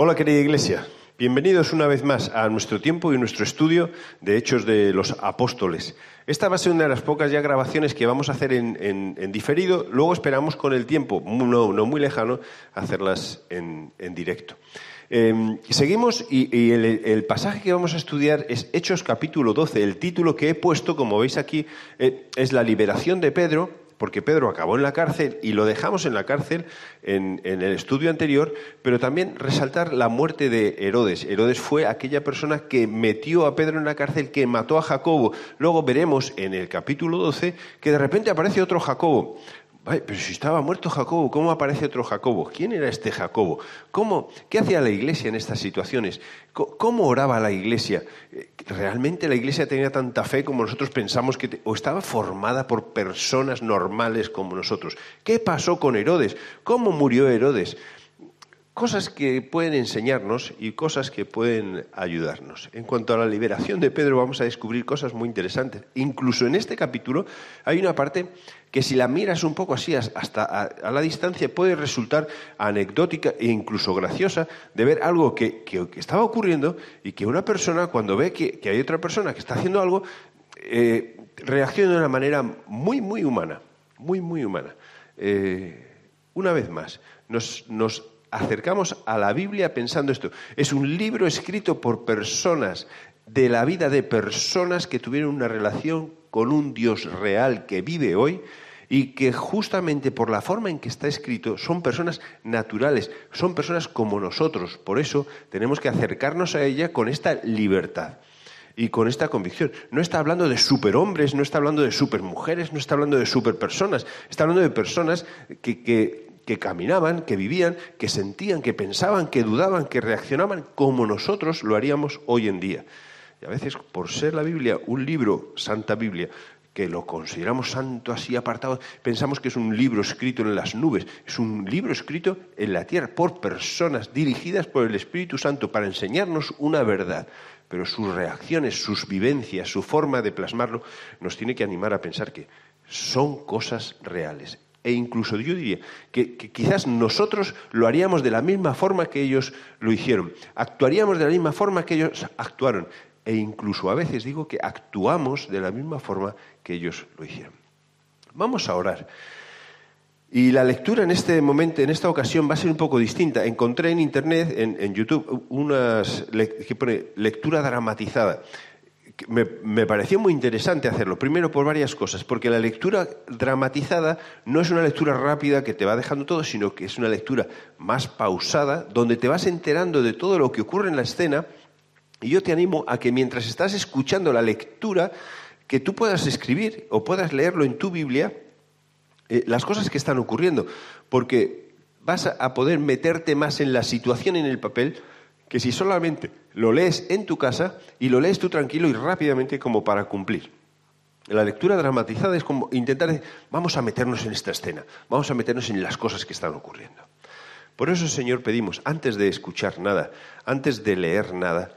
Hola querida iglesia, bienvenidos una vez más a nuestro tiempo y nuestro estudio de Hechos de los Apóstoles. Esta va a ser una de las pocas ya grabaciones que vamos a hacer en, diferido, luego esperamos con el tiempo, no, muy lejano, hacerlas en, directo. Em, seguimos y, el, pasaje que vamos a estudiar es Hechos capítulo 12. El título que he puesto, como veis aquí, eh, es la liberación de Pedro porque Pedro acabó en la cárcel y lo dejamos en la cárcel en, el estudio anterior, pero también resaltar la muerte de Herodes. Herodes fue aquella persona que metió a Pedro en la cárcel, que mató a Jacobo. Luego veremos en el capítulo 12 que de repente aparece otro Jacobo pero si estaba muerto Jacobo, ¿cómo aparece otro Jacobo? ¿Quién era este Jacobo? ¿Cómo, ¿Qué hacía la iglesia en estas situaciones? ¿Cómo oraba la iglesia? Eh, ¿Realmente la iglesia tenía tanta fe como nosotros pensamos que... o estaba formada por personas normales como nosotros? ¿Qué pasó con Herodes? ¿Cómo murió Herodes? cosas que pueden enseñarnos y cosas que pueden ayudarnos. En cuanto a la liberación de Pedro, vamos a descubrir cosas muy interesantes. Incluso en este capítulo hay una parte que si la miras un poco así hasta a, la distancia puede resultar anecdótica e incluso graciosa de ver algo que, estaba ocurriendo y que una persona cuando ve que, hay otra persona que está haciendo algo, eh, reacciona de una manera muy, muy humana, muy, muy humana. Eh, una vez más, nos, nos acercamos a la Biblia pensando esto. Es un libro escrito por personas, de la vida de personas que tuvieron una relación con un Dios real que vive hoy y que justamente por la forma en que está escrito son personas naturales, son personas como nosotros. Por eso tenemos que acercarnos a ella con esta libertad y con esta convicción. No está hablando de superhombres, no está hablando de supermujeres, no está hablando de superpersonas, está hablando de personas que, que caminaban, que vivían, que sentían, que pensaban, que dudaban, que reaccionaban como nosotros lo haríamos hoy en día. Y a veces, por ser la Biblia un libro, Santa Biblia, que lo consideramos santo así apartado, pensamos que es un libro escrito en las nubes, es un libro escrito en la tierra por personas dirigidas por el Espíritu Santo para enseñarnos una verdad. Pero sus reacciones, sus vivencias, su forma de plasmarlo, nos tiene que animar a pensar que son cosas reales. E incluso yo diría que, quizás nosotros lo haríamos de la misma forma que ellos lo hicieron, actuaríamos de la misma forma que ellos actuaron, e incluso a veces digo que actuamos de la misma forma que ellos lo hicieron. Vamos a orar. Y la lectura en este momento, en esta ocasión, va a ser un poco distinta. Encontré en internet, en, YouTube, unas pone lectura dramatizada me, pareció muy interesante hacerlo. Primero por varias cosas, porque la lectura dramatizada no es una lectura rápida que te va dejando todo, sino que es una lectura más pausada, donde te vas enterando de todo lo que ocurre en la escena. Y yo te animo a que mientras estás escuchando la lectura, que tú puedas escribir o puedas leerlo en tu Biblia, eh, las cosas que están ocurriendo, porque vas a poder meterte más en la situación en el papel que si solamente lo lees en tu casa y lo lees tú tranquilo y rápidamente como para cumplir. La lectura dramatizada es como intentar, vamos a meternos en esta escena, vamos a meternos en las cosas que están ocurriendo. Por eso, Señor, pedimos, antes de escuchar nada, antes de leer nada,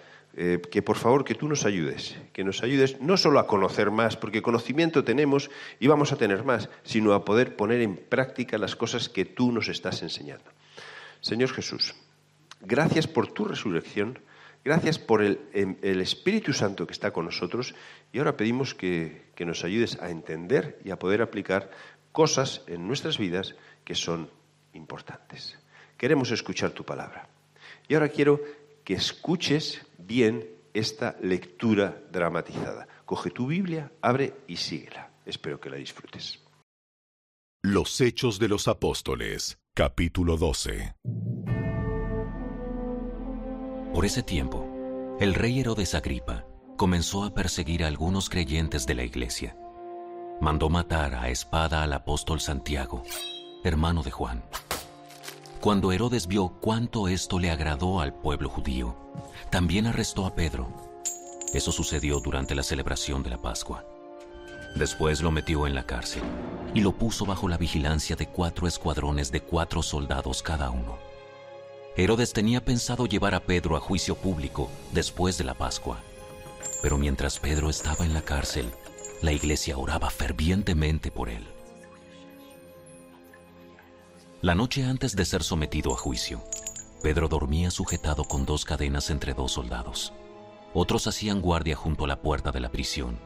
eh, que por favor que tú nos ayudes, que nos ayudes no solo a conocer más, porque conocimiento tenemos y vamos a tener más, sino a poder poner en práctica las cosas que tú nos estás enseñando. Señor Jesús, Gracias por tu resurrección, gracias por el, em, Espíritu Santo que está con nosotros y ahora pedimos que, que nos ayudes a entender y a poder aplicar cosas en nuestras vidas que son importantes. Queremos escuchar tu palabra. Y ahora quiero que escuches bien esta lectura dramatizada. Coge tu Biblia, abre y síguela. Espero que la disfrutes. Los Hechos de los Apóstoles, capítulo 12. Por ese tiempo, el rey Herodes Agripa comenzó a perseguir a algunos creyentes de la iglesia. Mandó matar a espada al apóstol Santiago, hermano de Juan. Cuando Herodes vio cuánto esto le agradó al pueblo judío, también arrestó a Pedro. Eso sucedió durante la celebración de la Pascua. Después lo metió en la cárcel y lo puso bajo la vigilancia de cuatro escuadrones de cuatro soldados cada uno. Herodes tenía pensado llevar a Pedro a juicio público después de la Pascua. Pero mientras Pedro estaba en la cárcel, la iglesia oraba fervientemente por él. La noche antes de ser sometido a juicio, Pedro dormía sujetado con dos cadenas entre dos soldados. Otros hacían guardia junto a la puerta de la prisión.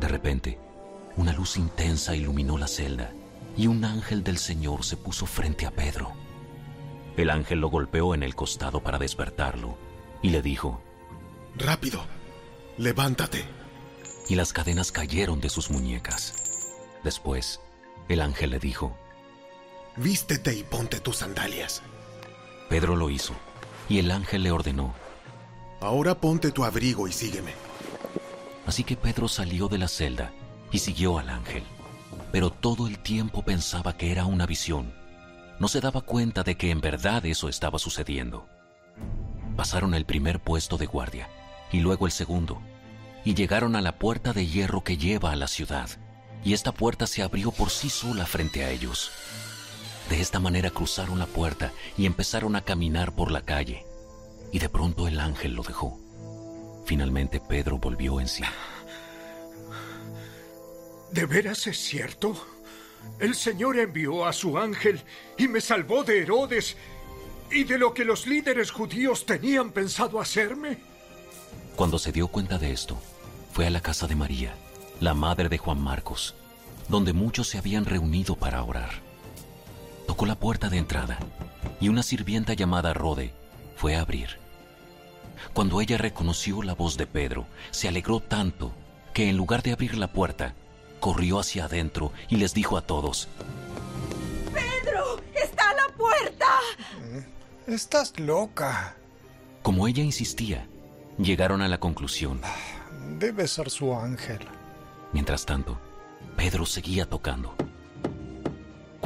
De repente, una luz intensa iluminó la celda y un ángel del Señor se puso frente a Pedro. El ángel lo golpeó en el costado para despertarlo y le dijo, Rápido, levántate. Y las cadenas cayeron de sus muñecas. Después, el ángel le dijo, Vístete y ponte tus sandalias. Pedro lo hizo, y el ángel le ordenó, Ahora ponte tu abrigo y sígueme. Así que Pedro salió de la celda y siguió al ángel. Pero todo el tiempo pensaba que era una visión. No se daba cuenta de que en verdad eso estaba sucediendo. Pasaron el primer puesto de guardia y luego el segundo, y llegaron a la puerta de hierro que lleva a la ciudad, y esta puerta se abrió por sí sola frente a ellos. De esta manera cruzaron la puerta y empezaron a caminar por la calle, y de pronto el ángel lo dejó. Finalmente Pedro volvió en sí. ¿De veras es cierto? El Señor envió a su ángel y me salvó de Herodes y de lo que los líderes judíos tenían pensado hacerme. Cuando se dio cuenta de esto, fue a la casa de María, la madre de Juan Marcos, donde muchos se habían reunido para orar. Tocó la puerta de entrada y una sirvienta llamada Rode fue a abrir. Cuando ella reconoció la voz de Pedro, se alegró tanto que en lugar de abrir la puerta, corrió hacia adentro y les dijo a todos, ¡Pedro! ¡Está a la puerta! Estás loca. Como ella insistía, llegaron a la conclusión. Debe ser su ángel. Mientras tanto, Pedro seguía tocando.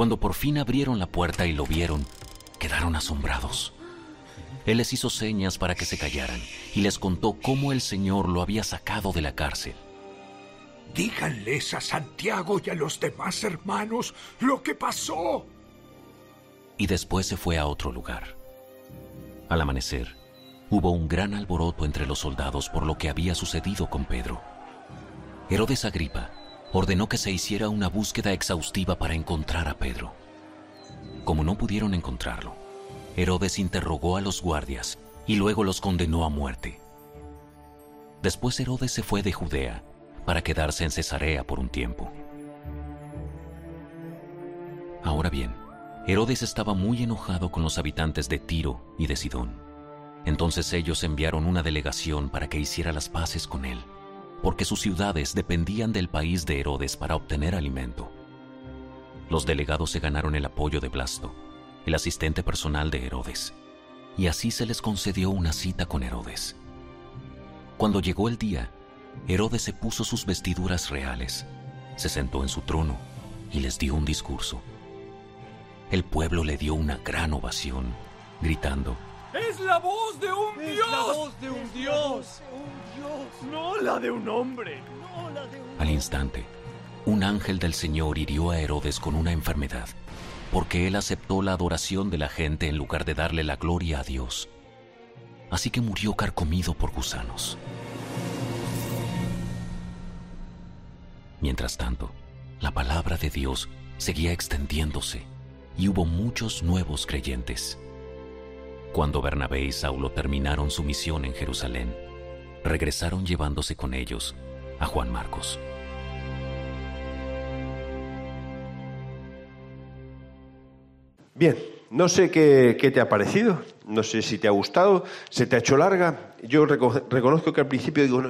Cuando por fin abrieron la puerta y lo vieron, quedaron asombrados. Él les hizo señas para que se callaran y les contó cómo el Señor lo había sacado de la cárcel. Díganles a Santiago y a los demás hermanos lo que pasó. Y después se fue a otro lugar. Al amanecer, hubo un gran alboroto entre los soldados por lo que había sucedido con Pedro. Herodes Agripa ordenó que se hiciera una búsqueda exhaustiva para encontrar a Pedro. Como no pudieron encontrarlo, Herodes interrogó a los guardias y luego los condenó a muerte. Después Herodes se fue de Judea para quedarse en Cesarea por un tiempo. Ahora bien, Herodes estaba muy enojado con los habitantes de Tiro y de Sidón. Entonces ellos enviaron una delegación para que hiciera las paces con él, porque sus ciudades dependían del país de Herodes para obtener alimento. Los delegados se ganaron el apoyo de Blasto, el asistente personal de Herodes, y así se les concedió una cita con Herodes. Cuando llegó el día, Herodes se puso sus vestiduras reales, se sentó en su trono y les dio un discurso. El pueblo le dio una gran ovación, gritando, ¡Es la voz de un Es Dios! la voz de un Dios. No la de un hombre. Al instante, un ángel del Señor hirió a Herodes con una enfermedad, porque él aceptó la adoración de la gente en lugar de darle la gloria a Dios. Así que murió carcomido por gusanos. Mientras tanto, la palabra de Dios seguía extendiéndose y hubo muchos nuevos creyentes. Cuando Bernabé y Saulo terminaron su misión en Jerusalén, regresaron llevándose con ellos a Juan Marcos. Bien, no sé qué, qué te ha parecido, no sé si te ha gustado, se te ha hecho larga. Yo reco- reconozco que al principio digo,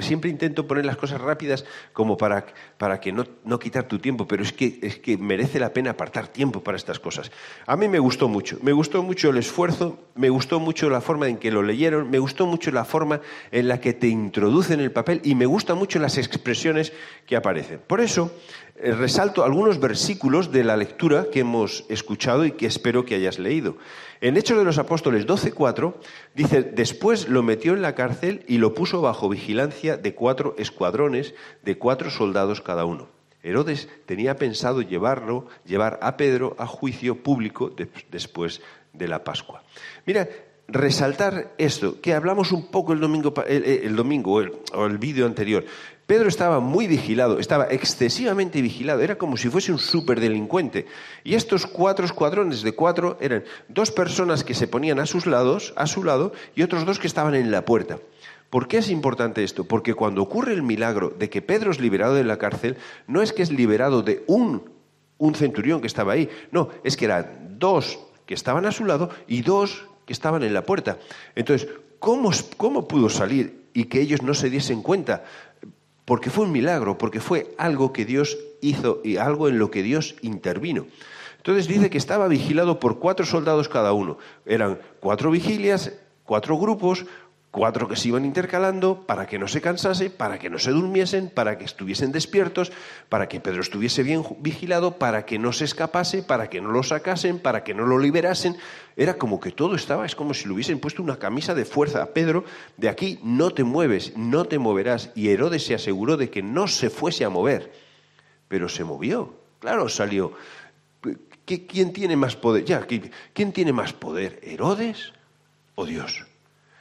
siempre intento poner las cosas rápidas como para, para que no, no quitar tu tiempo, pero es que, es que merece la pena apartar tiempo para estas cosas. A mí me gustó mucho, me gustó mucho el esfuerzo, me gustó mucho la forma en que lo leyeron, me gustó mucho la forma en la que te introducen el papel y me gustan mucho las expresiones que aparecen. Por eso, eh, resalto algunos versículos de la lectura que hemos escuchado y que espero que hayas leído. En Hechos de los Apóstoles 12.4 dice, después lo metió en la cárcel y lo puso bajo vigilancia de cuatro escuadrones de cuatro soldados cada uno. Herodes tenía pensado llevarlo, llevar a Pedro a juicio público de- después de la Pascua. Mira, resaltar esto, que hablamos un poco el domingo, el, el domingo o el, o el vídeo anterior. Pedro estaba muy vigilado, estaba excesivamente vigilado, era como si fuese un superdelincuente. Y estos cuatro escuadrones de cuatro eran dos personas que se ponían a sus lados, a su lado, y otros dos que estaban en la puerta. ¿Por qué es importante esto? Porque cuando ocurre el milagro de que Pedro es liberado de la cárcel, no es que es liberado de un, un centurión que estaba ahí, no, es que eran dos que estaban a su lado y dos que estaban en la puerta. Entonces, ¿cómo, cómo pudo salir y que ellos no se diesen cuenta? Porque fue un milagro, porque fue algo que Dios hizo y algo en lo que Dios intervino. Entonces dice que estaba vigilado por cuatro soldados cada uno. Eran cuatro vigilias, cuatro grupos, cuatro que se iban intercalando para que no se cansase, para que no se durmiesen, para que estuviesen despiertos, para que Pedro estuviese bien vigilado, para que no se escapase, para que no lo sacasen, para que no lo liberasen. Era como que todo estaba, es como si le hubiesen puesto una camisa de fuerza a Pedro, de aquí no te mueves, no te moverás. Y Herodes se aseguró de que no se fuese a mover, pero se movió, claro, salió. ¿Qué- ¿Quién tiene más poder? Ya, ¿qui- ¿quién tiene más poder, Herodes o Dios?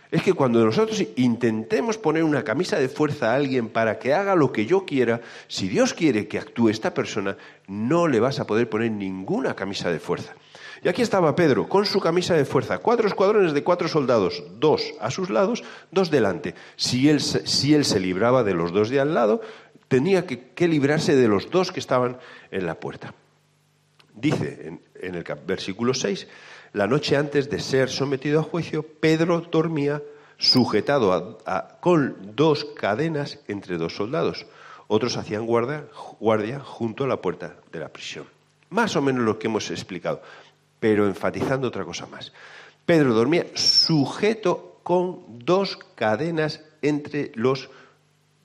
Es que cuando nosotros intentemos poner una camisa de fuerza a alguien para que haga lo que yo quiera, si Dios quiere que actúe esta persona, no le vas a poder poner ninguna camisa de fuerza. Y aquí estaba Pedro con su camisa de fuerza, cuatro escuadrones de cuatro soldados, dos a sus lados, dos delante. Si él, si él se libraba de los dos de al lado, tenía que, que librarse de los dos que estaban en la puerta. Dice en, en el versículo 6, la noche antes de ser sometido a juicio, Pedro dormía sujetado con dos cadenas entre dos soldados. Otros hacían guardia, guardia junto a la puerta de la prisión. Más o menos lo que hemos explicado, pero enfatizando otra cosa más. Pedro dormía sujeto con dos cadenas entre, los,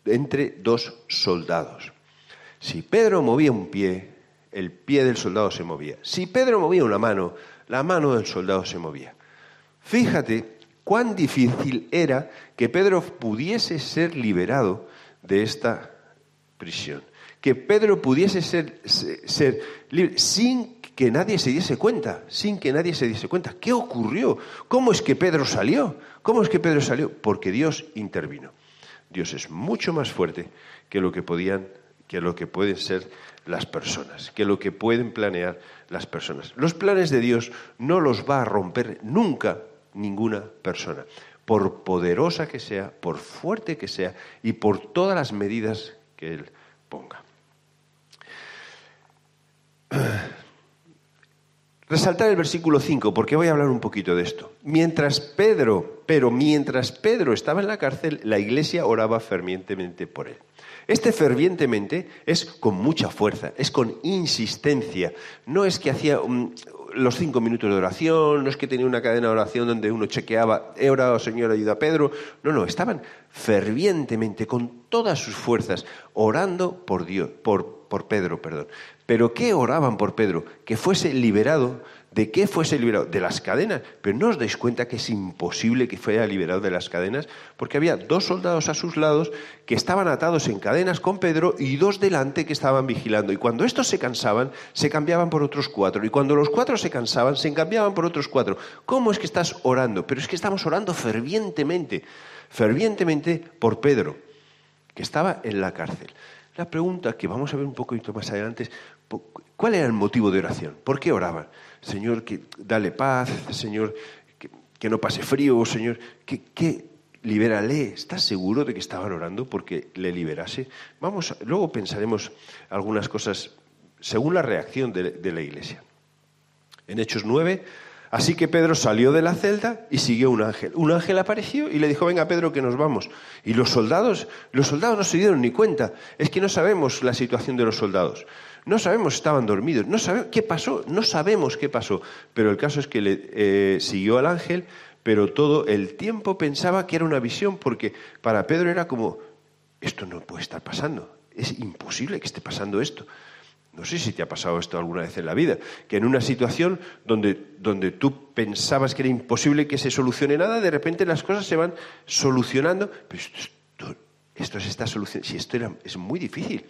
entre dos soldados. Si Pedro movía un pie, el pie del soldado se movía. Si Pedro movía una mano, la mano del soldado se movía. Fíjate cuán difícil era que Pedro pudiese ser liberado de esta prisión. Que Pedro pudiese ser, se- ser libre sin que nadie se diese cuenta, sin que nadie se diese cuenta. ¿Qué ocurrió? ¿Cómo es que Pedro salió? ¿Cómo es que Pedro salió? Porque Dios intervino. Dios es mucho más fuerte que lo que podían, que lo que pueden ser las personas, que lo que pueden planear las personas. Los planes de Dios no los va a romper nunca ninguna persona, por poderosa que sea, por fuerte que sea y por todas las medidas que Él ponga. Resaltar el versículo 5, porque voy a hablar un poquito de esto. Mientras Pedro, pero mientras Pedro estaba en la cárcel, la iglesia oraba fervientemente por él. Este fervientemente es con mucha fuerza, es con insistencia. No es que hacía um, los cinco minutos de oración, no es que tenía una cadena de oración donde uno chequeaba, he orado, Señor, ayuda a Pedro. No, no, estaban fervientemente, con todas sus fuerzas, orando por Dios, por, por Pedro, perdón. Pero ¿qué oraban por Pedro? Que fuese liberado. ¿De qué fuese liberado? De las cadenas. Pero no os dais cuenta que es imposible que fuera liberado de las cadenas, porque había dos soldados a sus lados que estaban atados en cadenas con Pedro y dos delante que estaban vigilando. Y cuando estos se cansaban, se cambiaban por otros cuatro. Y cuando los cuatro se cansaban, se cambiaban por otros cuatro. ¿Cómo es que estás orando? Pero es que estamos orando fervientemente, fervientemente por Pedro, que estaba en la cárcel. La pregunta que vamos a ver un poquito más adelante es, ¿cuál era el motivo de oración? ¿Por qué oraban? Señor, que dale paz, Señor, que, que no pase frío, Señor, que, que libérale. ¿Estás seguro de que estaban orando porque le liberase? Vamos, luego pensaremos algunas cosas según la reacción de, de la iglesia. En Hechos 9, así que Pedro salió de la celda y siguió un ángel. Un ángel apareció y le dijo, venga Pedro, que nos vamos. Y los soldados, los soldados no se dieron ni cuenta. Es que no sabemos la situación de los soldados. No sabemos estaban dormidos. No sabemos qué pasó. No sabemos qué pasó. Pero el caso es que le eh, siguió al ángel, pero todo el tiempo pensaba que era una visión, porque para Pedro era como, esto no puede estar pasando. Es imposible que esté pasando esto. No sé si te ha pasado esto alguna vez en la vida, que en una situación donde, donde tú pensabas que era imposible que se solucione nada, de repente las cosas se van solucionando, pero esto, esto se está solucionando, si esto era, es muy difícil.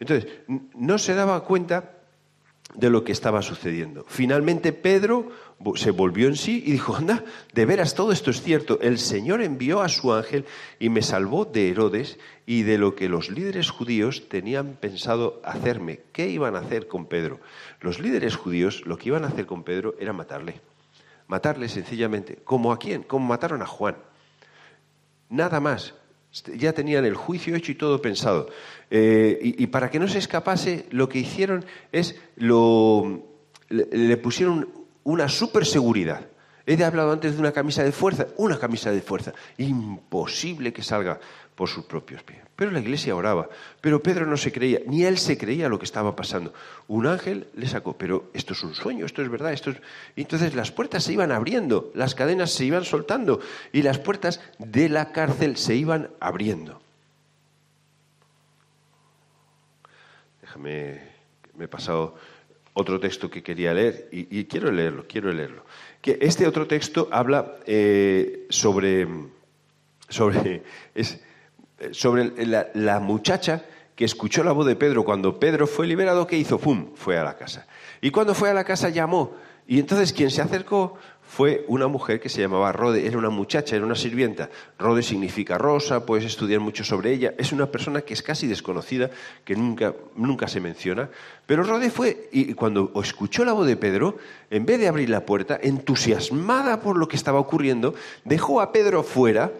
Entonces, no se daba cuenta de lo que estaba sucediendo. Finalmente Pedro se volvió en sí y dijo, anda, de veras todo esto es cierto. El Señor envió a su ángel y me salvó de Herodes y de lo que los líderes judíos tenían pensado hacerme. ¿Qué iban a hacer con Pedro? Los líderes judíos lo que iban a hacer con Pedro era matarle. Matarle sencillamente. ¿Como a quién? Como mataron a Juan. Nada más. Ya tenían el juicio hecho y todo pensado. Eh, y, para que no se escapase, lo que hicieron es lo, le, pusieron una super seguridad. He hablado antes de una camisa de fuerza, una camisa de fuerza. Imposible que salga por sus propios pies. Pero la iglesia oraba. Pero Pedro no se creía, ni él se creía lo que estaba pasando. Un ángel le sacó, pero esto es un sueño, esto es verdad, esto es... Entonces las puertas se iban abriendo, las cadenas se iban soltando y las puertas de la cárcel se iban abriendo. Déjame, me he pasado otro texto que quería leer y, quiero leerlo, quiero leerlo. Que este otro texto habla eh, sobre, sobre es, sobre la, muchacha que escuchó la voz de Pedro cuando Pedro fue liberado, ¿qué hizo? ¡Pum! Fue a la casa. Y cuando fue a la casa llamó. Y entonces quien se acercó fue una mujer que se llamaba Rode, era una muchacha, era una sirvienta. Rode significa rosa, puedes estudiar mucho sobre ella. Es una persona que es casi desconocida, que nunca, nunca se menciona. Pero Rode fue, y cuando escuchó la voz de Pedro, en vez de abrir la puerta, entusiasmada por lo que estaba ocurriendo, dejó a Pedro fuera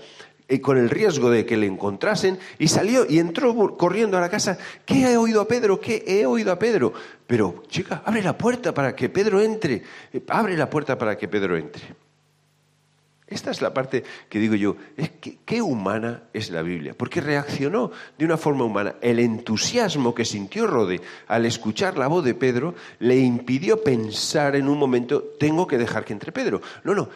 y con el riesgo de que le encontrasen, y salió y entró corriendo a la casa. ¿Qué he oído a Pedro? ¿Qué he oído a Pedro? Pero, chica, abre la puerta para que Pedro entre. Abre la puerta para que Pedro entre. Esta es la parte que digo yo, es que, qué humana es la Biblia, porque reaccionó de una forma humana. El entusiasmo que sintió Rode al escuchar la voz de Pedro le impidió pensar en un momento, tengo que dejar que entre Pedro. No, no,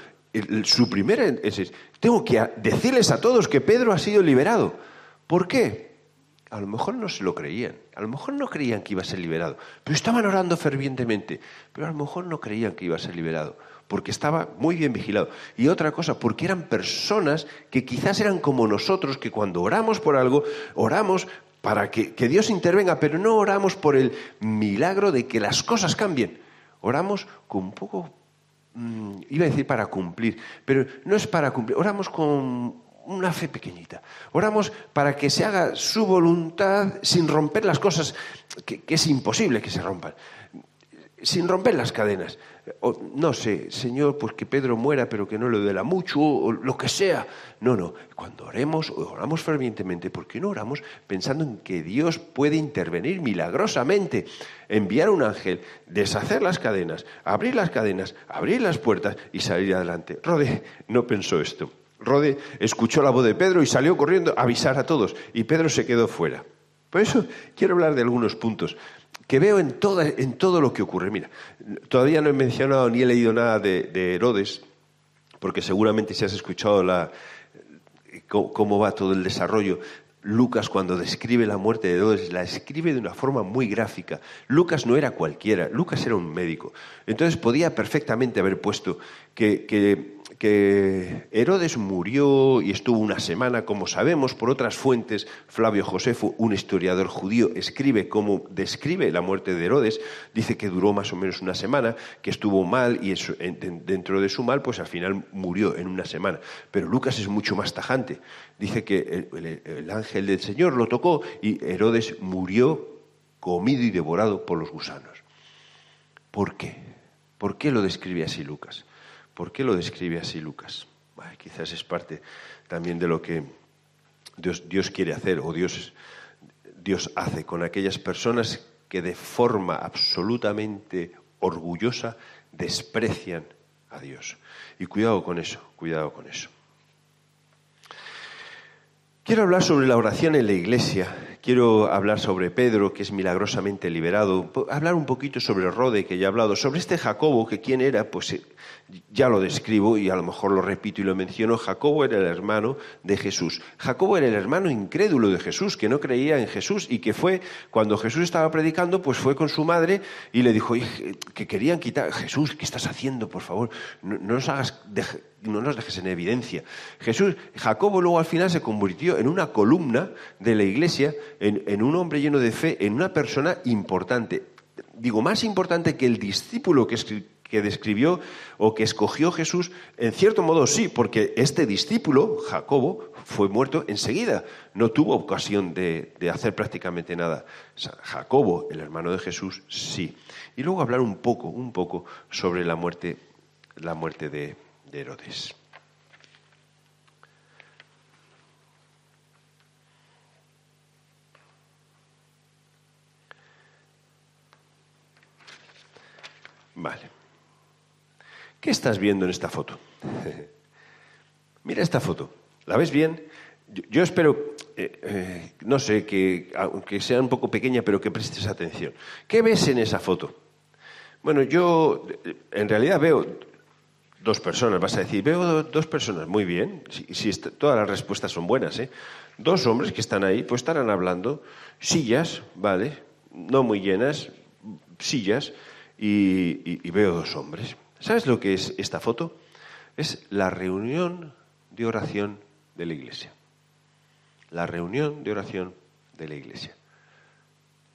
su primera es, tengo que decirles a todos que Pedro ha sido liberado. ¿Por qué? A lo mejor no se lo creían, a lo mejor no creían que iba a ser liberado, pero estaban orando fervientemente, pero a lo mejor no creían que iba a ser liberado, porque estaba muy bien vigilado. Y otra cosa, porque eran personas que quizás eran como nosotros, que cuando oramos por algo, oramos para que, que Dios intervenga, pero no oramos por el milagro de que las cosas cambien. Oramos con un poco Mm, iba a decir para cumplir, pero no es para cumplir, oramos con una fe pequeñita. Oramos para que se haga su voluntad sin romper las cosas que, es imposible que se rompan, sin romper las cadenas. no sé, Señor, pues que Pedro muera, pero que no le duela mucho, o lo que sea. No, no. Cuando oremos, oramos fervientemente, ¿por qué no oramos pensando en que Dios puede intervenir milagrosamente? enviar un ángel, deshacer las cadenas, abrir las cadenas, abrir las puertas y salir adelante. Rode no pensó esto. Rode escuchó la voz de Pedro y salió corriendo a avisar a todos. Y Pedro se quedó fuera. Por eso quiero hablar de algunos puntos que veo en, en todo lo que ocurre. Mira, todavía no he mencionado ni he leído nada de, Herodes, porque seguramente si has escuchado la, cómo va todo el desarrollo, Lucas cuando describe la muerte de Herodes la escribe de una forma muy gráfica. Lucas no era cualquiera, Lucas era un médico. Entonces podía perfectamente haber puesto que, Herodes murió y estuvo una semana, como sabemos por otras fuentes. Flavio Josefo, un historiador judío, escribe cómo describe la muerte de Herodes. Dice que duró más o menos una semana, que estuvo mal y dentro de su mal, pues al final murió en una semana. Pero Lucas es mucho más tajante. Dice que el ángel del Señor lo tocó y Herodes murió comido y devorado por los gusanos. ¿Por qué? ¿Por qué lo describe así Lucas? ¿Por qué lo describe así Lucas? quizás es parte también de lo que Dios, quiere hacer o Dios, Dios hace con aquellas personas que de forma absolutamente orgullosa desprecian a Dios. Y cuidado con eso, cuidado con eso. Quiero hablar sobre la oración en la iglesia. Quiero hablar sobre Pedro, que es milagrosamente liberado. Hablar un poquito sobre Rode, que ya he hablado. Sobre este Jacobo, que quién era, pues ya lo describo y a lo mejor lo repito y lo menciono, Jacobo era el hermano de Jesús. Jacobo era el hermano incrédulo de Jesús, que no creía en Jesús y que fue, cuando Jesús estaba predicando, pues fue con su madre y le dijo que querían quitar, Jesús, ¿qué estás haciendo, por favor? No, nos hagas, no nos dejes en evidencia. Jesús, Jacobo luego al final se convirtió en una columna de la iglesia, en un hombre lleno de fe, en una persona importante digo, más importante que el discípulo que, que describió o que escogió Jesús, en cierto modo sí, porque este discípulo, Jacobo, fue muerto enseguida, no tuvo ocasión de, hacer prácticamente nada. Jacobo, el hermano de Jesús, sí. Y luego hablar un poco, un poco sobre la muerte, la muerte de Herodes. Vale. ¿Qué estás viendo en esta foto? Mira esta foto. ¿La ves bien? Yo, espero, eh, eh, no sé, que aunque sea un poco pequeña, pero que prestes atención. ¿Qué ves en esa foto? Bueno, yo en realidad veo dos personas, vas a decir, veo dos personas, muy bien, si, todas las respuestas son buenas, ¿eh? Dos hombres que están ahí, pues estarán hablando, sillas, ¿vale? No muy llenas, sillas, y, veo dos hombres. ¿Sabes lo que es esta foto? Es la reunión de oración de la iglesia. La reunión de oración de la iglesia.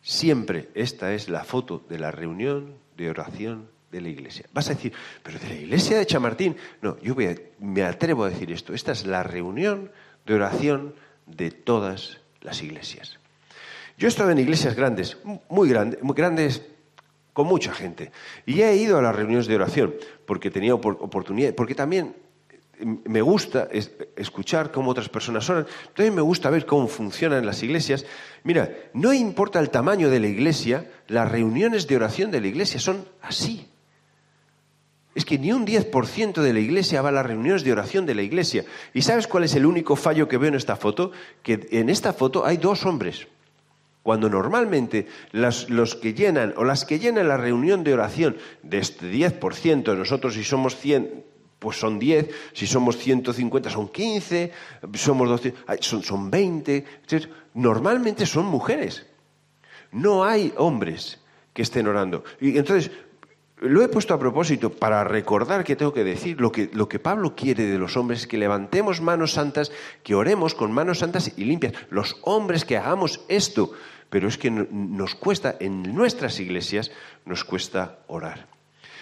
Siempre esta es la foto de la reunión de oración de la iglesia. Vas a decir, pero de la iglesia de Chamartín. No, yo me atrevo a decir esto. Esta es la reunión de oración de todas las iglesias. Yo he estado en iglesias grandes, muy grandes, muy grandes con mucha gente. Y he ido a las reuniones de oración porque tenía oportunidad, porque también me gusta escuchar cómo otras personas oran, también me gusta ver cómo funcionan las iglesias. Mira, no importa el tamaño de la iglesia, las reuniones de oración de la iglesia son así. Es que ni un 10% de la iglesia va a las reuniones de oración de la iglesia. ¿Y sabes cuál es el único fallo que veo en esta foto? Que en esta foto hay dos hombres. Cuando normalmente los que llenan o las que llenan la reunión de oración de este 10%, nosotros si somos 100, pues son 10, si somos 150 son 15, somos 12, son, son 20, normalmente son mujeres. No hay hombres que estén orando. Y entonces, lo he puesto a propósito para recordar que tengo que decir lo que, lo que Pablo quiere de los hombres es que levantemos manos santas, que oremos con manos santas y limpias. Los hombres que hagamos esto, pero es que nos cuesta, en nuestras iglesias, nos cuesta orar.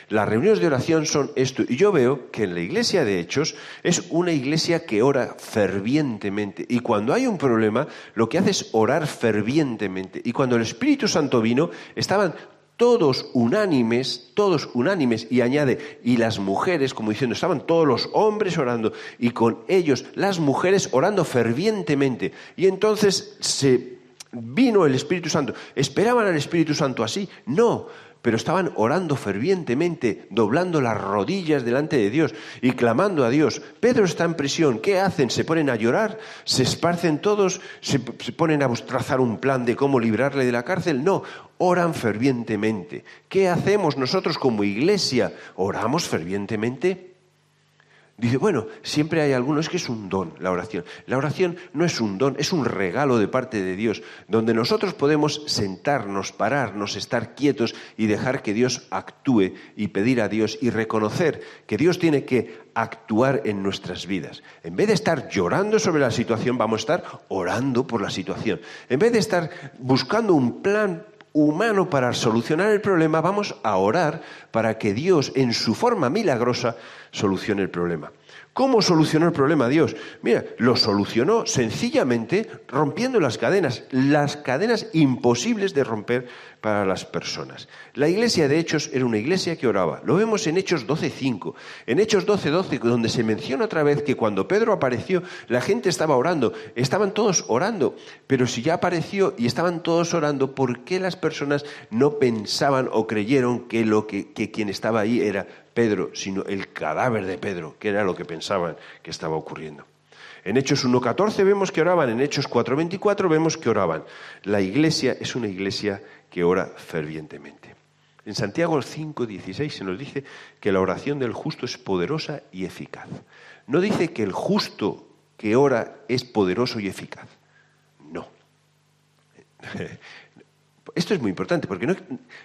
Las reuniones de oración son esto, y yo veo que en la iglesia de Hechos es una iglesia que ora fervientemente, y cuando hay un problema, lo que hace es orar fervientemente, y cuando el Espíritu Santo vino, estaban todos unánimes, todos unánimes, y añade, y las mujeres, como diciendo, estaban todos los hombres orando, y con ellos las mujeres orando fervientemente. Y entonces se vino el Espíritu Santo. ¿Esperaban al Espíritu Santo así? No, pero estaban orando fervientemente, doblando las rodillas delante de Dios y clamando a Dios. Pedro está en prisión, ¿qué hacen? ¿Se ponen a llorar? ¿Se esparcen todos? ¿Se, ponen a trazar un plan de cómo librarle de la cárcel? No, oran fervientemente. ¿Qué hacemos nosotros como iglesia? ¿Oramos fervientemente? Dice, bueno, siempre hay algunos que es un don la oración. La oración no es un don, es un regalo de parte de Dios, donde nosotros podemos sentarnos, pararnos, estar quietos y dejar que Dios actúe y pedir a Dios y reconocer que Dios tiene que actuar en nuestras vidas. En vez de estar llorando sobre la situación, vamos a estar orando por la situación. En vez de estar buscando un plan humano para solucionar el problema, vamos a orar para que Dios, en su forma milagrosa, solucione el problema. ¿Cómo solucionó el problema Dios? Mira, lo solucionó sencillamente rompiendo las cadenas, las cadenas imposibles de romper para las personas. La iglesia de Hechos era una iglesia que oraba. Lo vemos en Hechos 12.5. En Hechos 12.12, donde se menciona otra vez que cuando Pedro apareció, la gente estaba orando. Estaban todos orando. Pero si ya apareció y estaban todos orando, ¿por qué las personas no pensaban o creyeron que, lo que, que quien estaba ahí era Pedro, sino el cadáver de Pedro, que era lo que pensaban que estaba ocurriendo. En Hechos 1.14 vemos que oraban, en Hechos 4.24 vemos que oraban. La iglesia es una iglesia que ora fervientemente. En Santiago 5.16 se nos dice que la oración del justo es poderosa y eficaz. No dice que el justo que ora es poderoso y eficaz. No. Esto es muy importante, porque no,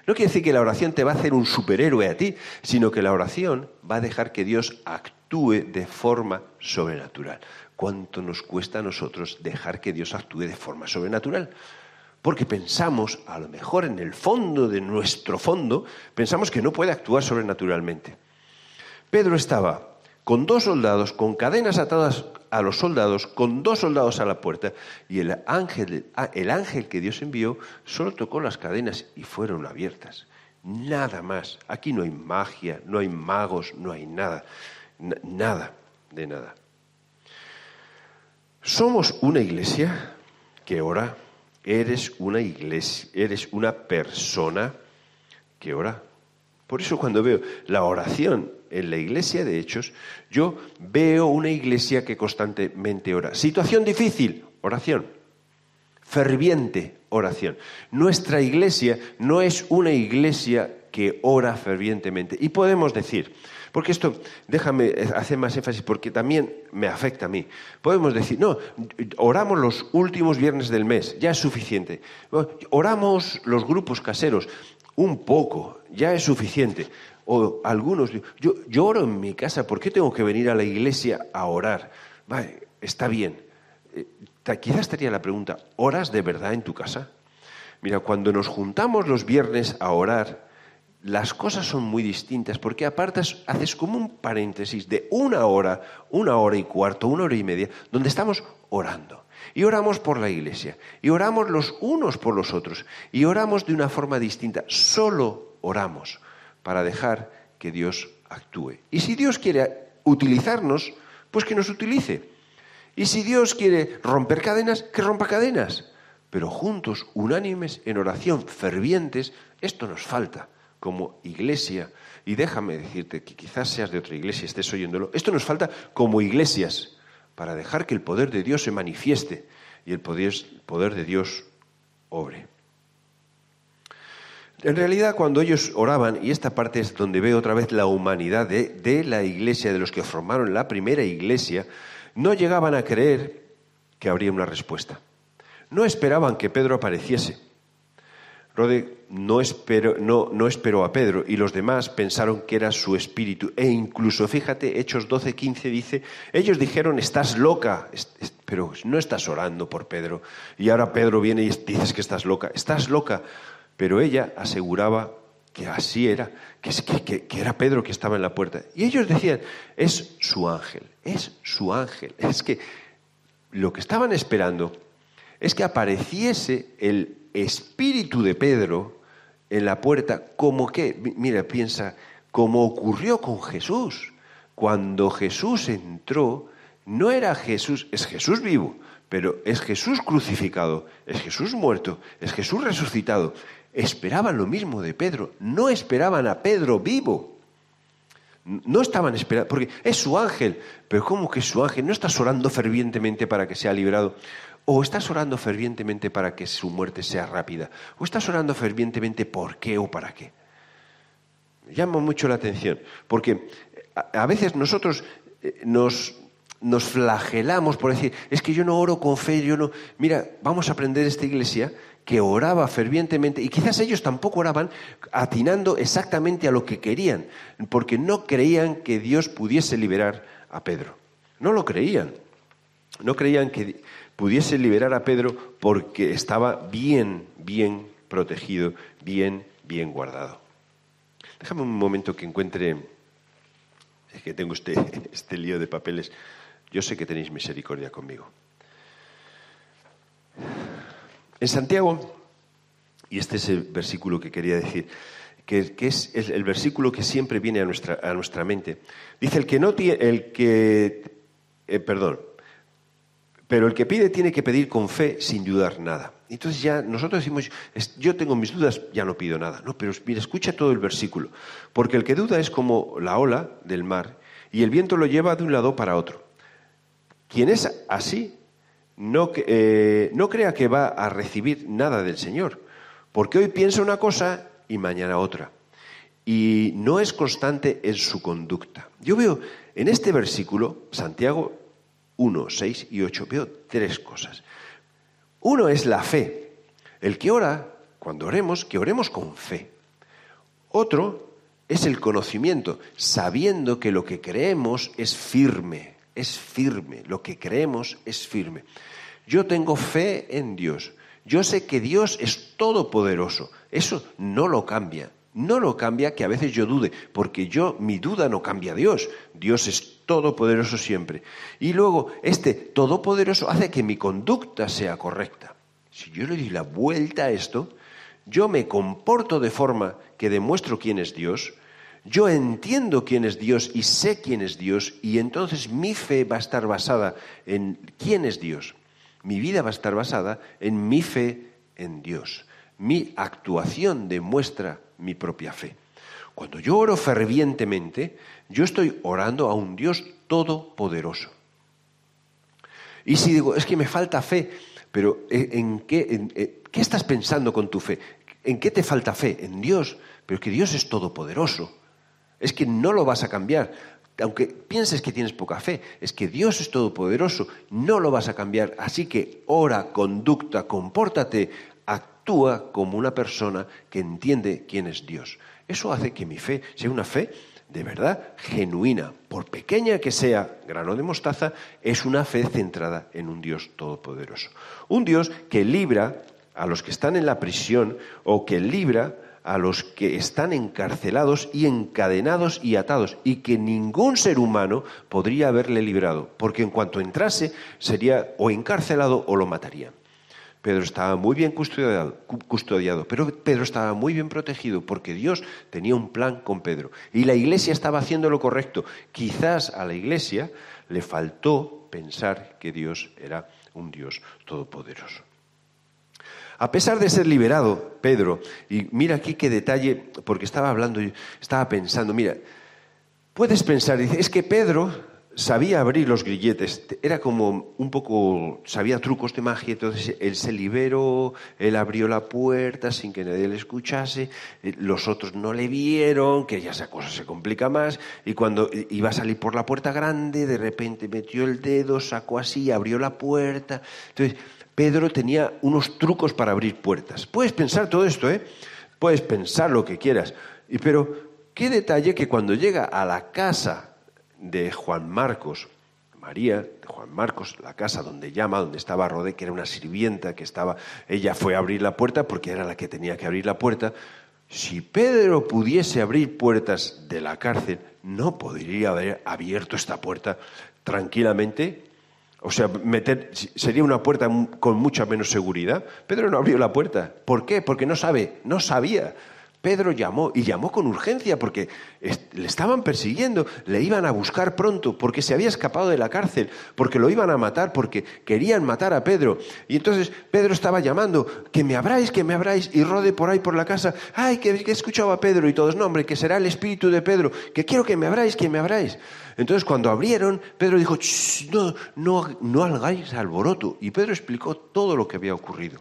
quiere decir que la oración te va a hacer un superhéroe a ti, sino que la oración va a dejar que Dios actúe de forma sobrenatural. ¿Cuánto nos cuesta a nosotros dejar que Dios actúe de forma sobrenatural? porque pensamos, a lo mejor en el fondo de nuestro fondo, pensamos que no puede actuar sobrenaturalmente. Pedro estaba con dos soldados, con cadenas atadas a los soldados, con dos soldados a la puerta, y el ángel, el ángel que Dios envió solo tocó las cadenas y fueron abiertas. Nada más. Aquí no hay magia, no hay magos, no hay nada. nada de nada. Somos una iglesia que ora. Eres una iglesia, eres una persona que ora. Por eso cuando veo la oración en la iglesia de Hechos, yo veo una iglesia que constantemente ora. Situación difícil, oración. Ferviente, oración. Nuestra iglesia no es una iglesia que ora fervientemente. Y podemos decir, porque esto, déjame hacer más énfasis, porque también me afecta a mí. Podemos decir, no, oramos los últimos viernes del mes, ya es suficiente. Oramos los grupos caseros, un poco, ya es suficiente. O algunos, yo, yo oro en mi casa, ¿por qué tengo que venir a la iglesia a orar? Vale, está bien. Eh, quizás estaría la pregunta, ¿oras de verdad en tu casa? Mira, cuando nos juntamos los viernes a orar, las cosas son muy distintas, porque apartas, haces como un paréntesis de una hora, una hora y cuarto, una hora y media, donde estamos orando. Y oramos por la iglesia, y oramos los unos por los otros, y oramos de una forma distinta. Solo oramos para dejar que Dios actúe. Y si Dios quiere utilizarnos, pues que nos utilice. Y si Dios quiere romper cadenas, que rompa cadenas. Pero juntos, unánimes, en oración, fervientes, esto nos falta como iglesia. Y déjame decirte que quizás seas de otra iglesia, estés oyéndolo. Esto nos falta como iglesias para dejar que el poder de Dios se manifieste y el poder, de Dios obre. En realidad, cuando ellos oraban, y esta parte es donde veo otra vez la humanidad de, la iglesia, de los que formaron la primera iglesia, no llegaban a creer que habría una respuesta. No esperaban que Pedro apareciese. Rode no esperó, a Pedro y los demás pensaron que era su espíritu. E incluso, fíjate, Hechos 12, 15 dice, ellos dijeron, estás loca, pero no estás orando por Pedro. Y ahora Pedro viene y dices que estás loca. Estás loca pero ella aseguraba que así era, que, que, era Pedro que estaba en la puerta. Y ellos decían, es su ángel, es su ángel. Es que lo que estaban esperando es que apareciese el espíritu de Pedro en la puerta, como que, mira, piensa, como ocurrió con Jesús. Cuando Jesús entró, no era Jesús, es Jesús vivo, pero es Jesús crucificado, es Jesús muerto, es Jesús resucitado esperaban lo mismo de Pedro, no esperaban a Pedro vivo. No estaban esperando, porque es su ángel, pero ¿cómo que es su ángel? ¿No estás orando fervientemente para que sea liberado? ¿O estás orando fervientemente para que su muerte sea rápida? ¿O estás orando fervientemente por qué o para qué? llama mucho la atención, porque a veces nosotros eh, nos, nos flagelamos por decir, es que yo no oro con fe, yo no... Mira, vamos a aprender esta iglesia que oraba fervientemente, y quizás ellos tampoco oraban atinando exactamente a lo que querían, porque no creían que Dios pudiese liberar a Pedro. No lo creían. No creían que pudiese liberar a Pedro porque estaba bien, bien protegido, bien, bien guardado. Déjame un momento que encuentre, es que tengo este, este lío de papeles. Yo sé que tenéis misericordia conmigo. En Santiago, y este es el versículo que quería decir, que, es el, versículo que siempre viene a nuestra, a nuestra mente, dice el que no tiene, el que, eh, perdón, pero el que pide tiene que pedir con fe sin dudar nada. Entonces ya nosotros decimos, yo tengo mis dudas, ya no pido nada. No, pero mira, escucha todo el versículo. Porque el que duda es como la ola del mar y el viento lo lleva de un lado para otro. Quien es así no, eh, no crea que va a recibir nada del Señor, porque hoy piensa una cosa y mañana otra. Y no es constante en su conducta. Yo veo en este versículo, Santiago 1, 6 y 8, veo tres cosas. Uno es la fe. El que ora, cuando oremos, que oremos con fe. Otro es el conocimiento, sabiendo que lo que creemos es firme es firme, lo que creemos es firme. Yo tengo fe en Dios, Yo sé que Dios es todopoderoso. Eso no lo cambia. No lo cambia que a veces yo dude, porque yo, mi duda no cambia a Dios. Dios es todopoderoso siempre. Y luego, este todopoderoso hace que mi conducta sea correcta. Si yo le doy la vuelta a esto, yo me comporto de forma que demuestro quién es Dios, yo entiendo quién es Dios y sé quién es Dios, y entonces mi fe va a estar basada en quién es Dios. Mi vida va a estar basada en mi fe en Dios. Mi actuación demuestra mi propia fe. Cuando yo oro fervientemente, yo estoy orando a un Dios todopoderoso. Y si digo, es que me falta fe, pero eh, ¿en qué, eh, qué estás pensando con tu fe? ¿En qué te falta fe? En Dios. Pero que Dios es todopoderoso. Es que no lo vas a cambiar. Aunque pienses que tienes poca fe, es que Dios es todopoderoso, no lo vas a cambiar. Así que ora, conducta, compórtate, actúa como una persona que entiende quién es Dios. Eso hace que mi fe sea una fe de verdad genuina, por pequeña que sea, grano de mostaza, es una fe centrada en un Dios todopoderoso. Un Dios que libra a los que están en la prisión o que libra a los que están encarcelados y encadenados y atados, y que ningún ser humano podría haberle librado, porque en cuanto entrase sería o encarcelado o lo matarían. Pedro estaba muy bien custodiado, custodiado, pero Pedro estaba muy bien protegido porque Dios tenía un plan con Pedro. Y la iglesia estaba haciendo lo correcto. Quizás a la iglesia le faltó pensar que Dios era un Dios todopoderoso. A pesar de ser liberado, Pedro, y mira aquí qué detalle, porque estaba hablando, estaba pensando, mira, puedes pensar, dice, es que Pedro sabía abrir los grilletes, era como un poco, sabía trucos de magia, entonces él se liberó, él abrió la puerta sin que nadie le escuchase, eh, los otros no le vieron, que ya esa cosa se complica más, y cuando iba a salir por la puerta grande, de repente metió el dedo, sacó así, abrió la puerta. Entonces, Pedro tenía unos trucos para abrir puertas. Puedes pensar todo esto, ¿eh? Puedes pensar lo que quieras, y, pero qué detalle que cuando llega a la casa de Juan Marcos, María, de Juan Marcos, la casa donde llama, donde estaba Rodé, que era una sirvienta, que estaba, ella fue a abrir la puerta porque era la que tenía que abrir la puerta. Si Pedro pudiese abrir puertas de la cárcel, no podría haber abierto esta puerta tranquilamente. O sea, meter, sería una puerta con mucha menos seguridad. Pedro no abrió la puerta. ¿Por qué? Porque no sabe, no sabía. Pedro llamó y llamó con urgencia porque le estaban persiguiendo, le iban a buscar pronto porque se había escapado de la cárcel, porque lo iban a matar, porque querían matar a Pedro. Y entonces Pedro estaba llamando, que me abráis, que me abráis, y rode por ahí por la casa, ay, que, que escuchaba a Pedro y todos, no, hombre, que será el espíritu de Pedro, que quiero que me abráis, que me abráis. Entonces cuando abrieron, Pedro dijo, no, no, no hagáis alboroto. Y Pedro explicó todo lo que había ocurrido.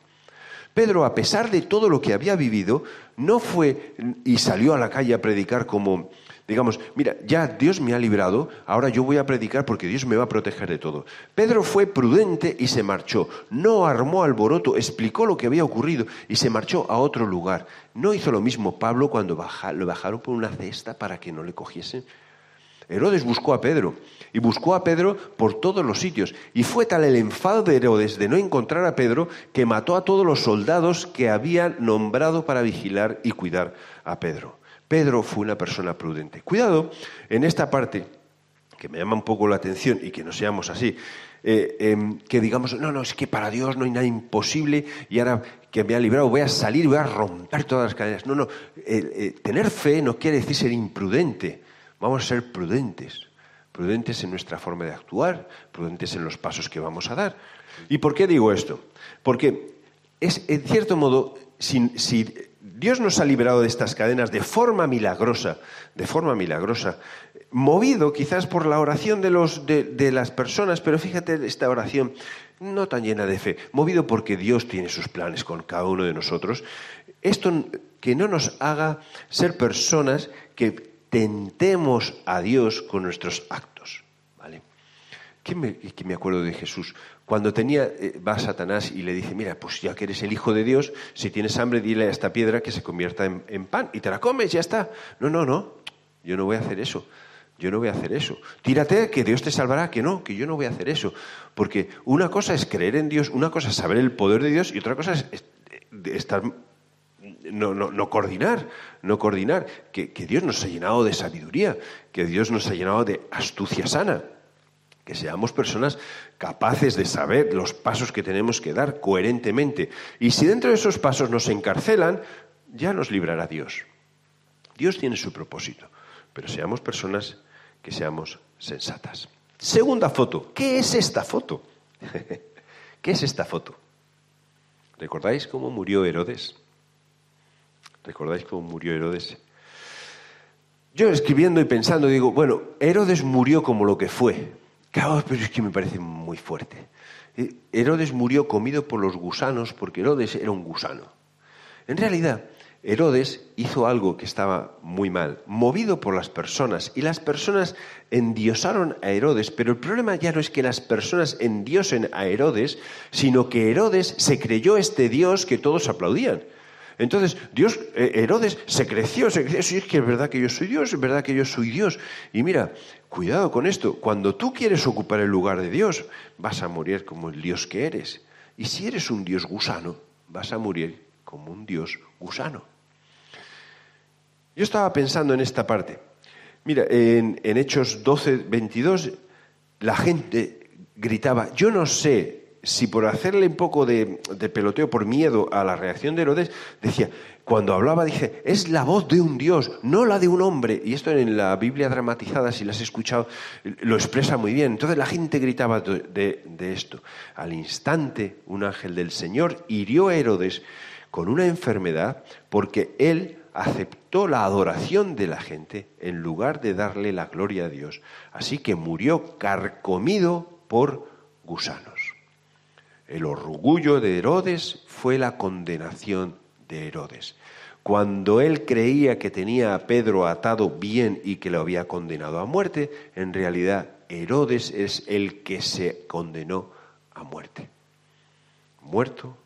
Pedro, a pesar de todo lo que había vivido, no fue y salió a la calle a predicar como, digamos, mira, ya Dios me ha librado, ahora yo voy a predicar porque Dios me va a proteger de todo. Pedro fue prudente y se marchó, no armó alboroto, explicó lo que había ocurrido y se marchó a otro lugar. No hizo lo mismo Pablo cuando lo bajaron por una cesta para que no le cogiesen. Herodes buscó a Pedro y buscó a Pedro por todos los sitios. Y fue tal el enfado de Herodes de no encontrar a Pedro que mató a todos los soldados que había nombrado para vigilar y cuidar a Pedro. Pedro fue una persona prudente. Cuidado en esta parte que me llama un poco la atención y que no seamos así, eh, em, que digamos, no, no, es que para Dios no hay nada imposible y ahora que me ha librado voy a salir, voy a romper todas las cadenas. No, no, eh, tener fe no quiere decir ser imprudente. Vamos a ser prudentes, prudentes en nuestra forma de actuar, prudentes en los pasos que vamos a dar. ¿Y por qué digo esto? Porque es, en cierto modo, si, Dios nos ha liberado de estas cadenas de forma milagrosa, de forma milagrosa, movido quizás por la oración de, los, de, las personas, pero fíjate esta oración no tan llena de fe, movido porque Dios tiene sus planes con cada uno de nosotros, esto que no nos haga ser personas que tentemos a Dios con nuestros actos. ¿vale? ¿Qué me, acuerdo de Jesús? Cuando tenía, eh, va Satanás y le dice, mira, pues ya que eres el Hijo de Dios, si tienes hambre, dile a esta piedra que se convierta en, pan y te la comes, ya está. No, no, no, yo no voy a hacer eso. Yo no voy a hacer eso. Tírate que Dios te salvará, que no, que yo no voy a hacer eso. Porque una cosa es creer en Dios, una cosa es saber el poder de Dios y otra cosa es estar no, no, no, coordinar, no coordinar, que, que, Dios nos ha llenado de sabiduría, que Dios nos ha llenado de astucia sana, que seamos personas capaces de saber los pasos que tenemos que dar coherentemente. Y si dentro de esos pasos nos encarcelan, ya nos librará Dios. Dios tiene su propósito, pero seamos personas que seamos sensatas. Segunda foto. ¿Qué es esta foto? ¿Qué es esta foto? ¿Recordáis cómo murió Herodes? ¿Recordáis cómo murió Herodes? Yo escribiendo y pensando digo, bueno, Herodes murió como lo que fue. Claro, pero es que me parece muy fuerte. Eh, Herodes murió comido por los gusanos porque Herodes era un gusano. En realidad, Herodes hizo algo que estaba muy mal, movido por las personas, y las personas endiosaron a Herodes, pero el problema ya no es que las personas endiosen a Herodes, sino que Herodes se creyó este Dios que todos aplaudían. Entonces, Dios, eh, Herodes se creció, se creció, sí, es que es verdad que yo soy Dios, es verdad que yo soy Dios. Y mira, cuidado con esto, cuando tú quieres ocupar el lugar de Dios, vas a morir como el Dios que eres. Y si eres un Dios gusano, vas a morir como un Dios gusano. Yo estaba pensando en esta parte. Mira, en, en Hechos 12, 22, la gente gritaba, yo no sé si por hacerle un poco de, peloteo, por miedo a la reacción de Herodes, decía, cuando hablaba dije, es la voz de un Dios, no la de un hombre. Y esto en la Biblia dramatizada, si la has escuchado, lo expresa muy bien. Entonces la gente gritaba de, de esto. Al instante, un ángel del Señor hirió a Herodes con una enfermedad porque él aceptó la adoración de la gente en lugar de darle la gloria a Dios. Así que murió carcomido por gusanos. El orgullo de Herodes fue la condenación de Herodes. Cuando él creía que tenía a Pedro atado bien y que lo había condenado a muerte, en realidad Herodes es el que se condenó a muerte. Muerto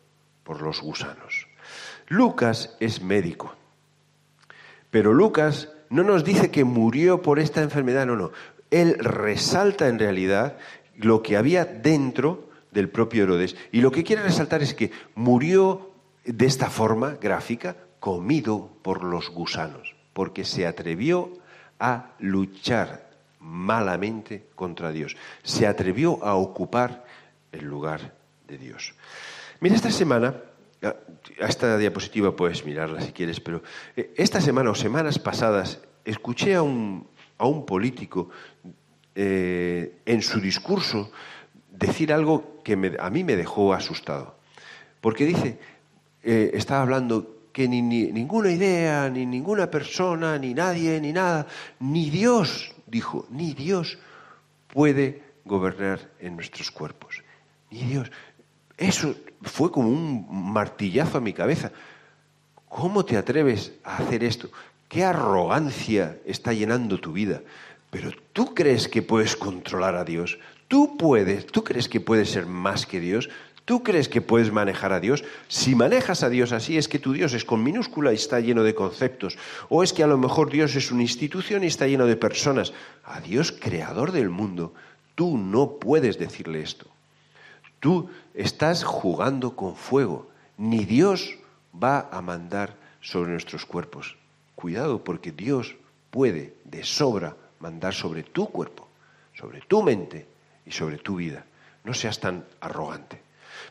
por los gusanos. Lucas es médico, pero Lucas no nos dice que murió por esta enfermedad, no, no. Él resalta en realidad lo que había dentro del propio Herodes. Y lo que quiere resaltar es que murió de esta forma gráfica, comido por los gusanos, porque se atrevió a luchar malamente contra Dios. Se atrevió a ocupar el lugar de Dios. Mira, esta semana, a esta diapositiva puedes mirarla si quieres, pero eh, esta semana o semanas pasadas escuché a un, a un político eh, en su discurso decir algo que a mí me dejó asustado. Porque dice, eh, estaba hablando que ni, ninguna idea, ni ninguna persona, ni nadie, ni nada, ni Dios, dijo, ni Dios puede gobernar en nuestros cuerpos. Ni Dios. Eso fue como un martillazo a mi cabeza. ¿Cómo te atreves a hacer esto? ¿Qué arrogancia está llenando tu vida? Pero tú crees que puedes controlar a Dios. Tú puedes, tú crees que puedes ser más que Dios. ¿Tú crees que puedes manejar a Dios? Si manejas a Dios así, es que tu Dios es con minúscula y está lleno de conceptos. O es que a lo mejor Dios es una institución y está lleno de personas. A Dios, creador del mundo, tú no puedes decirle esto. Tú estás jugando con fuego. Ni Dios va a mandar sobre nuestros cuerpos. Cuidado, porque Dios puede de sobra mandar sobre tu cuerpo, sobre tu mente y sobre tu vida. No seas tan arrogante.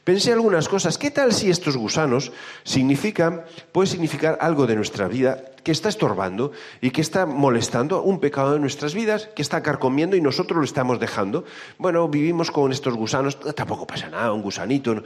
Pensé algunas cosas. ¿Qué tal si estos gusanos significan, puede significar algo de nuestra vida que está estorbando y que está molestando un pecado de nuestras vidas, que está carcomiendo y nosotros lo estamos dejando? Bueno, vivimos con estos gusanos, tampoco pasa nada, un gusanito.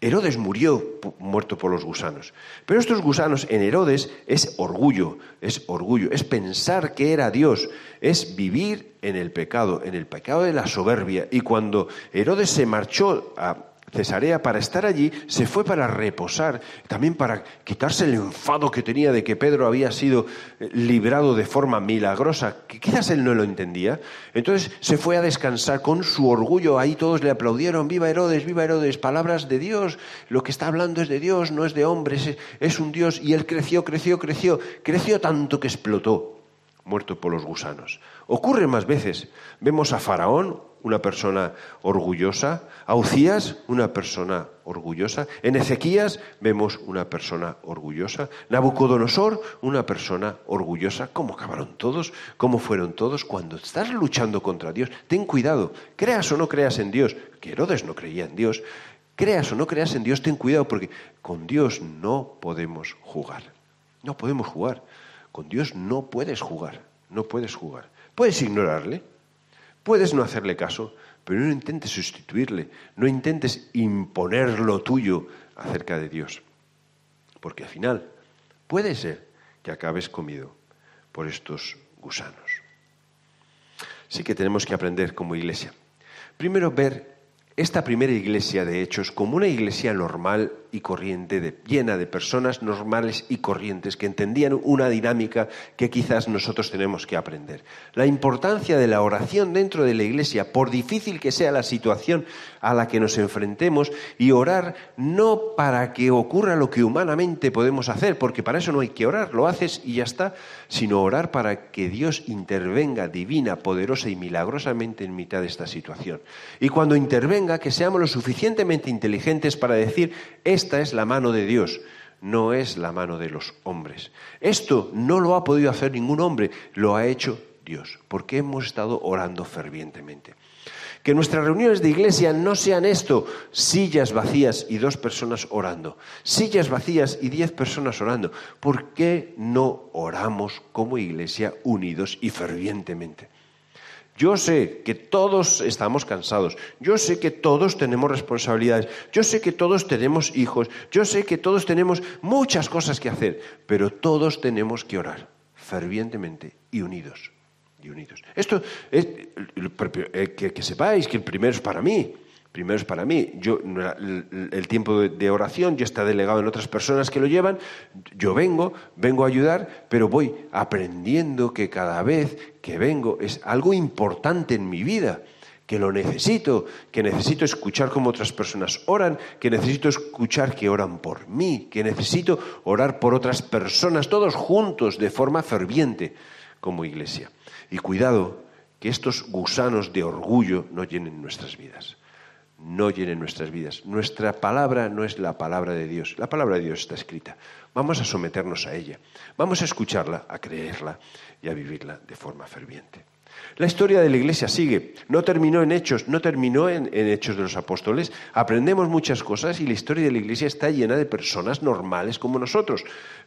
Herodes murió muerto por los gusanos. Pero estos gusanos en Herodes es orgullo, es orgullo, es pensar que era Dios, es vivir en el pecado, en el pecado de la soberbia. Y cuando Herodes se marchó a Cesarea para estar allí, se fue para reposar, también para quitarse el enfado que tenía de que Pedro había sido eh, librado de forma milagrosa, que quizás él no lo entendía. Entonces se fue a descansar con su orgullo, ahí todos le aplaudieron, viva Herodes, viva Herodes, palabras de Dios, lo que está hablando es de Dios, no es de hombres, es un Dios, y él creció, creció, creció, creció tanto que explotó. muerto por los gusanos. Ocurre más veces. Vemos a Faraón, una persona orgullosa, a Ucías, una persona orgullosa, en Ezequías vemos una persona orgullosa, Nabucodonosor, una persona orgullosa. ¿Cómo acabaron todos? ¿Cómo fueron todos? Cuando estás luchando contra Dios, ten cuidado, creas o no creas en Dios, que Herodes no creía en Dios, creas o no creas en Dios, ten cuidado porque con Dios no podemos jugar. No podemos jugar. Con Dios no puedes jugar. No puedes jugar. Puedes ignorarle, puedes no hacerle caso, pero no intentes sustituirle, no intentes imponer lo tuyo acerca de Dios. Porque al final puede ser que acabes comido por estos gusanos. Sí que tenemos que aprender como iglesia. Primero ver esta primera iglesia de Hechos como una iglesia normal y corriente, llena de personas normales y corrientes que entendían una dinámica que quizás nosotros tenemos que aprender. La importancia de la oración dentro de la iglesia, por difícil que sea la situación a la que nos enfrentemos, y orar no para que ocurra lo que humanamente podemos hacer, porque para eso no hay que orar, lo haces y ya está, sino orar para que Dios intervenga divina, poderosa y milagrosamente en mitad de esta situación. Y cuando intervenga, que seamos lo suficientemente inteligentes para decir, esta es la mano de Dios, no es la mano de los hombres. Esto no lo ha podido hacer ningún hombre, lo ha hecho Dios, porque hemos estado orando fervientemente. Que nuestras reuniones de iglesia no sean esto, sillas vacías y dos personas orando, sillas vacías y diez personas orando. ¿Por qué no oramos como iglesia unidos y fervientemente? Yo sé que todos estamos cansados, yo sé que todos tenemos responsabilidades, yo sé que todos tenemos hijos, yo sé que todos tenemos muchas cosas que hacer, pero todos tenemos que orar fervientemente y unidos. Y unidos. Esto es eh, que, que sepáis que el primero es para mí primero es para mí. Yo, el, tiempo de, oración ya está delegado en otras personas que lo llevan. Yo vengo, vengo a ayudar, pero voy aprendiendo que cada vez que vengo es algo importante en mi vida, que lo necesito, que necesito escuchar cómo otras personas oran, que necesito escuchar que oran por mí, que necesito orar por otras personas, todos juntos, de forma ferviente, como iglesia. Y cuidado, que estos gusanos de orgullo no llenen nuestras vidas no llenen nuestras vidas. Nuestra palabra no es la palabra de Dios. La palabra de Dios está escrita. Vamos a someternos a ella. Vamos a escucharla, a creerla y a vivirla de forma ferviente. La historia de la Iglesia sigue. No terminó en Hechos, no terminó en, Hechos de los Apóstoles. Aprendemos muchas cosas y la historia de la Iglesia está llena de personas normales como nosotros,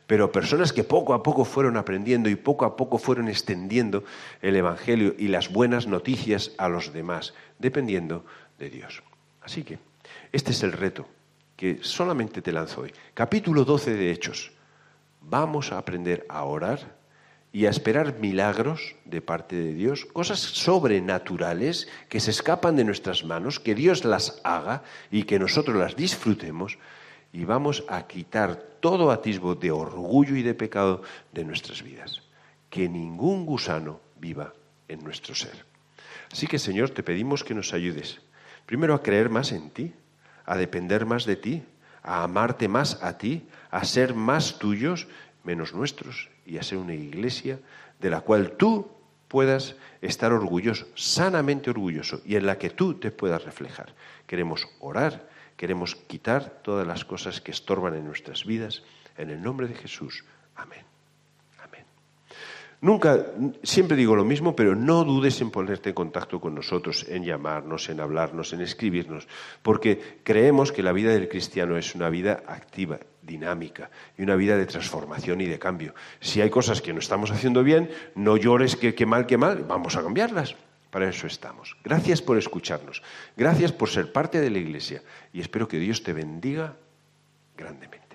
pero personas que poco a poco fueron aprendiendo y poco a poco fueron extendiendo el Evangelio y las buenas noticias a los demás, dependiendo de Dios. Así que este es el reto que solamente te lanzo hoy. Capítulo 12 de Hechos. Vamos a aprender a orar y a esperar milagros de parte de Dios, cosas sobrenaturales que se escapan de nuestras manos, que Dios las haga y que nosotros las disfrutemos y vamos a quitar todo atisbo de orgullo y de pecado de nuestras vidas. Que ningún gusano viva en nuestro ser. Así que Señor, te pedimos que nos ayudes Primero a creer más en ti, a depender más de ti, a amarte más a ti, a ser más tuyos menos nuestros y a ser una iglesia de la cual tú puedas estar orgulloso, sanamente orgulloso, y en la que tú te puedas reflejar. Queremos orar, queremos quitar todas las cosas que estorban en nuestras vidas. En el nombre de Jesús. Amén. Nunca, siempre digo lo mismo, pero no dudes en ponerte en contacto con nosotros, en llamarnos, en hablarnos, en escribirnos, porque creemos que la vida del cristiano es una vida activa, dinámica y una vida de transformación y de cambio. Si hay cosas que no estamos haciendo bien, no llores que, que mal, que mal, vamos a cambiarlas. Para eso estamos. Gracias por escucharnos. Gracias por ser parte de la Iglesia y espero que Dios te bendiga grandemente.